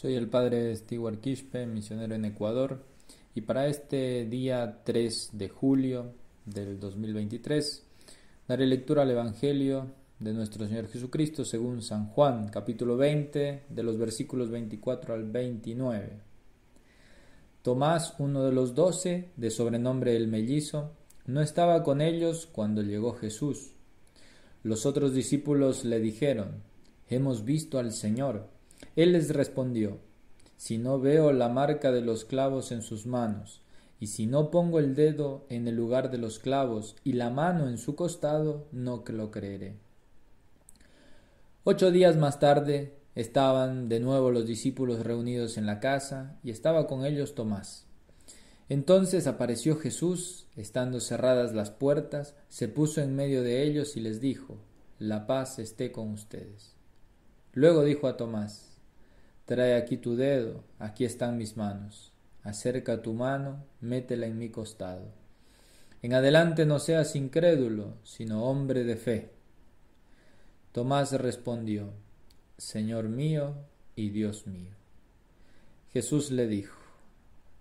Soy el padre Stewart Quispe, misionero en Ecuador, y para este día 3 de julio del 2023 daré lectura al Evangelio de nuestro Señor Jesucristo según San Juan, capítulo 20, de los versículos 24 al 29. Tomás, uno de los doce, de sobrenombre el mellizo, no estaba con ellos cuando llegó Jesús. Los otros discípulos le dijeron, Hemos visto al Señor. Él les respondió, Si no veo la marca de los clavos en sus manos, y si no pongo el dedo en el lugar de los clavos y la mano en su costado, no lo creeré. Ocho días más tarde estaban de nuevo los discípulos reunidos en la casa, y estaba con ellos Tomás. Entonces apareció Jesús, estando cerradas las puertas, se puso en medio de ellos y les dijo, La paz esté con ustedes. Luego dijo a Tomás, Trae aquí tu dedo, aquí están mis manos, acerca tu mano, métela en mi costado. En adelante no seas incrédulo, sino hombre de fe. Tomás respondió, Señor mío y Dios mío. Jesús le dijo,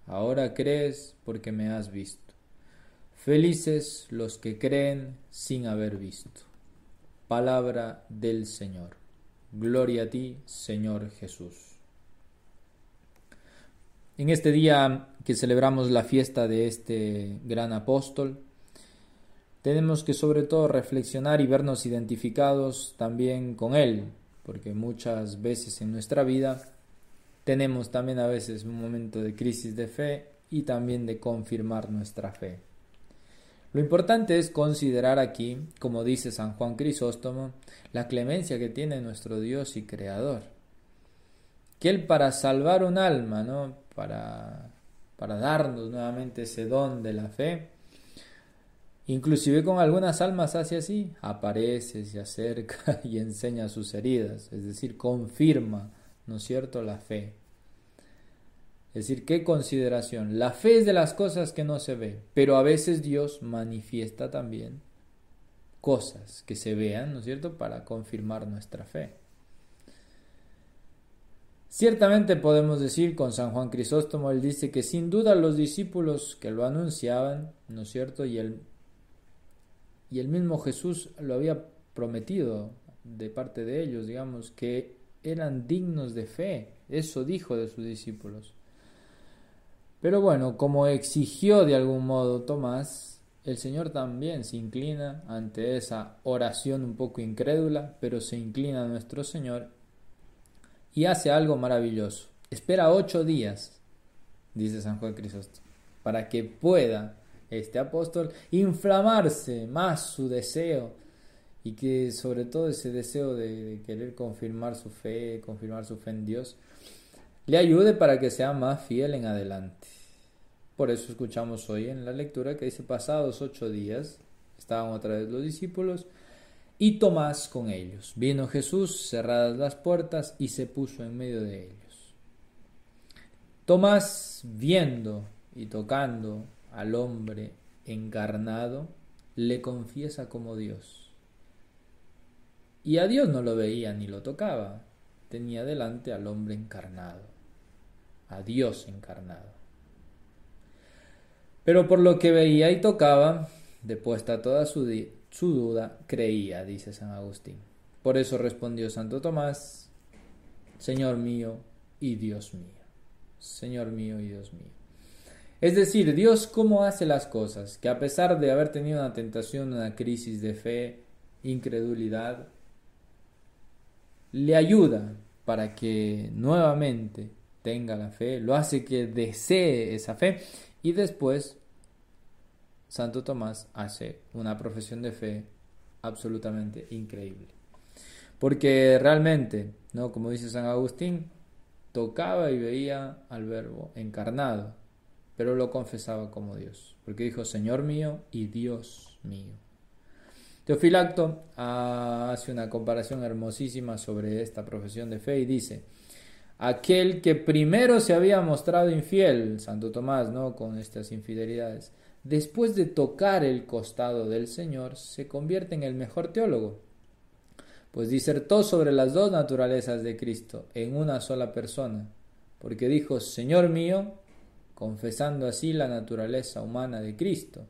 Ahora crees porque me has visto. Felices los que creen sin haber visto. Palabra del Señor. Gloria a ti, Señor Jesús. En este día que celebramos la fiesta de este gran apóstol, tenemos que sobre todo reflexionar y vernos identificados también con él, porque muchas veces en nuestra vida tenemos también a veces un momento de crisis de fe y también de confirmar nuestra fe. Lo importante es considerar aquí, como dice San Juan Crisóstomo, la clemencia que tiene nuestro Dios y Creador. Que Él para salvar un alma, ¿no? Para, para darnos nuevamente ese don de la fe, inclusive con algunas almas hace así, aparece, se acerca y enseña sus heridas, es decir, confirma, ¿no es cierto?, la fe. Es decir, ¿qué consideración? La fe es de las cosas que no se ve, pero a veces Dios manifiesta también cosas que se vean, ¿no es cierto?, para confirmar nuestra fe. Ciertamente podemos decir con San Juan Crisóstomo, él dice que sin duda los discípulos que lo anunciaban, ¿no es cierto?, y el, y el mismo Jesús lo había prometido de parte de ellos, digamos, que eran dignos de fe, eso dijo de sus discípulos. Pero bueno, como exigió de algún modo Tomás, el Señor también se inclina ante esa oración un poco incrédula, pero se inclina a nuestro Señor y hace algo maravilloso. Espera ocho días, dice San Juan Crisóstomo, para que pueda este apóstol inflamarse más su deseo y que sobre todo ese deseo de, querer confirmar su fe, confirmar su fe en Dios, le ayude para que sea más fiel en adelante. Por eso escuchamos hoy en la lectura que dice, pasados ocho días, estaban otra vez los discípulos y Tomás con ellos. Vino Jesús, cerradas las puertas, y se puso en medio de ellos. Tomás, viendo y tocando al hombre encarnado, le confiesa como Dios. Y a Dios no lo veía ni lo tocaba, tenía delante al hombre encarnado a Dios encarnado. Pero por lo que veía y tocaba, depuesta toda su, su duda, creía, dice San Agustín. Por eso respondió Santo Tomás, Señor mío y Dios mío. Señor mío y Dios mío. Es decir, Dios cómo hace las cosas, que a pesar de haber tenido una tentación, una crisis de fe, incredulidad, le ayuda para que nuevamente tenga la fe, lo hace que desee esa fe y después Santo Tomás hace una profesión de fe absolutamente increíble. Porque realmente, ¿no? como dice San Agustín, tocaba y veía al verbo encarnado, pero lo confesaba como Dios, porque dijo Señor mío y Dios mío. Teofilacto hace una comparación hermosísima sobre esta profesión de fe y dice, aquel que primero se había mostrado infiel, Santo Tomás, ¿no? Con estas infidelidades, después de tocar el costado del Señor, se convierte en el mejor teólogo, pues disertó sobre las dos naturalezas de Cristo en una sola persona, porque dijo Señor mío, confesando así la naturaleza humana de Cristo,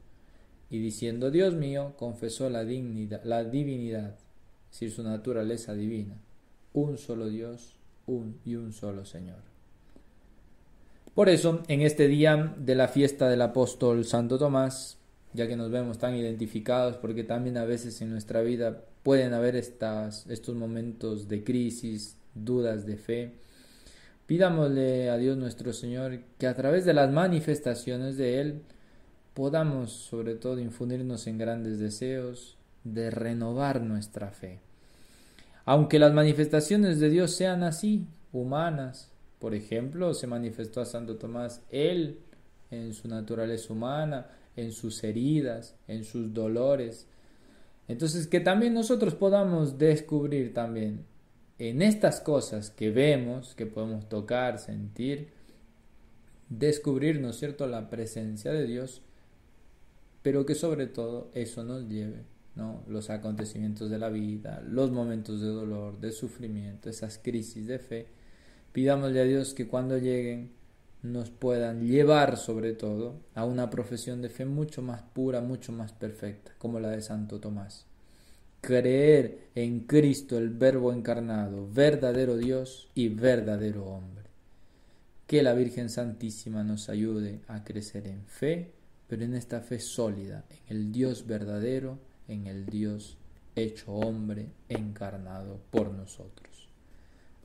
y diciendo Dios mío, confesó la, dignidad, la divinidad, es decir, su naturaleza divina, un solo Dios un y un solo Señor. Por eso, en este día de la fiesta del apóstol Santo Tomás, ya que nos vemos tan identificados, porque también a veces en nuestra vida pueden haber estas, estos momentos de crisis, dudas de fe, pidámosle a Dios nuestro Señor que a través de las manifestaciones de Él podamos sobre todo infundirnos en grandes deseos de renovar nuestra fe. Aunque las manifestaciones de Dios sean así, humanas, por ejemplo, se manifestó a Santo Tomás Él en su naturaleza humana, en sus heridas, en sus dolores. Entonces, que también nosotros podamos descubrir también en estas cosas que vemos, que podemos tocar, sentir, descubrir, ¿no es cierto?, la presencia de Dios, pero que sobre todo eso nos lleve, ¿no? Los acontecimientos de la vida, los momentos de dolor, de sufrimiento, esas crisis de fe, pidámosle a Dios que cuando lleguen nos puedan llevar sobre todo a una profesión de fe mucho más pura, mucho más perfecta, como la de Santo Tomás. Creer en Cristo el Verbo encarnado, verdadero Dios y verdadero hombre. Que la Virgen Santísima nos ayude a crecer en fe, pero en esta fe sólida, en el Dios verdadero, en el Dios hecho hombre, encarnado por nosotros.